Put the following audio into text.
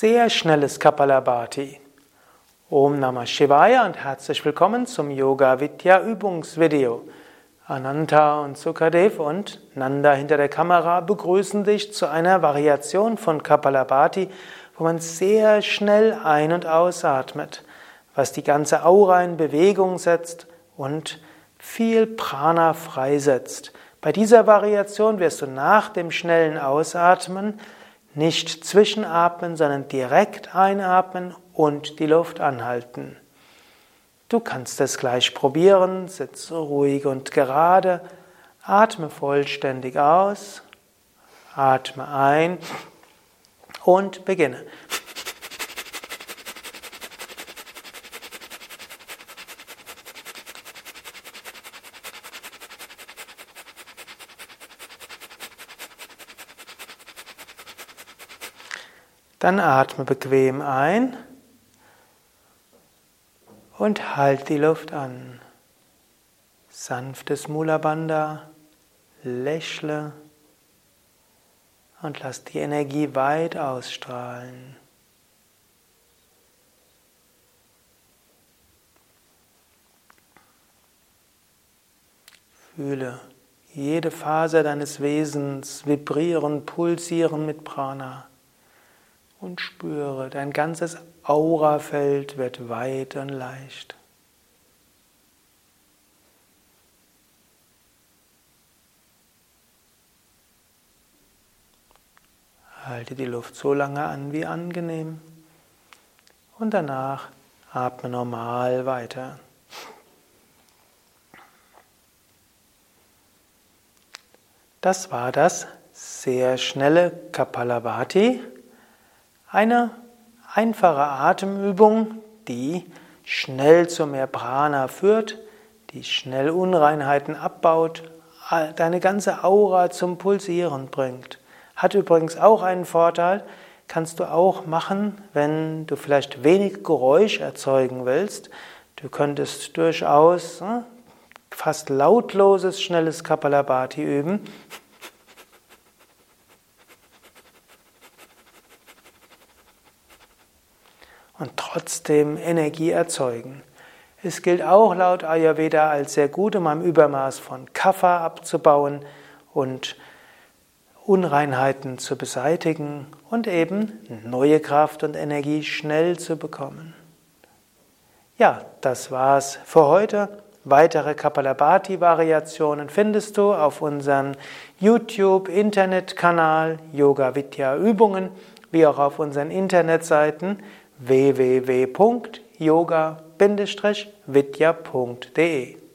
sehr schnelles Kapalabhati. Om Namah Shivaya und herzlich willkommen zum Yoga Vidya Übungsvideo. Ananta und Sukadev und Nanda hinter der Kamera begrüßen dich zu einer Variation von Kapalabhati, wo man sehr schnell ein- und ausatmet, was die ganze Aura in Bewegung setzt und viel Prana freisetzt. Bei dieser Variation wirst du nach dem schnellen Ausatmen nicht zwischenatmen, sondern direkt einatmen und die Luft anhalten. Du kannst es gleich probieren, sitze ruhig und gerade, atme vollständig aus, atme ein und beginne. Dann atme bequem ein und halt die Luft an. Sanftes Mula Bandha, lächle und lass die Energie weit ausstrahlen. Fühle jede Faser deines Wesens vibrieren, pulsieren mit Prana und spüre, dein ganzes Aurafeld wird weit und leicht. Halte die Luft so lange an wie angenehm und danach atme normal weiter. Das war das sehr schnelle Kapalabhati. Eine einfache Atemübung, die schnell zu mehr Prana führt, die schnell Unreinheiten abbaut, deine ganze Aura zum Pulsieren bringt. Hat übrigens auch einen Vorteil, kannst du auch machen, wenn du vielleicht wenig Geräusch erzeugen willst. Du könntest durchaus hm, fast lautloses, schnelles Kapalabhati üben. Und trotzdem Energie erzeugen. Es gilt auch laut Ayurveda als sehr gut, um ein Übermaß von Kapha abzubauen und Unreinheiten zu beseitigen und eben neue Kraft und Energie schnell zu bekommen. Ja, das war's für heute. Weitere Kapalabhati-Variationen findest du auf unserem YouTube-Internetkanal Yoga Vidya Übungen, wie auch auf unseren Internetseiten www.yoga-vidya.de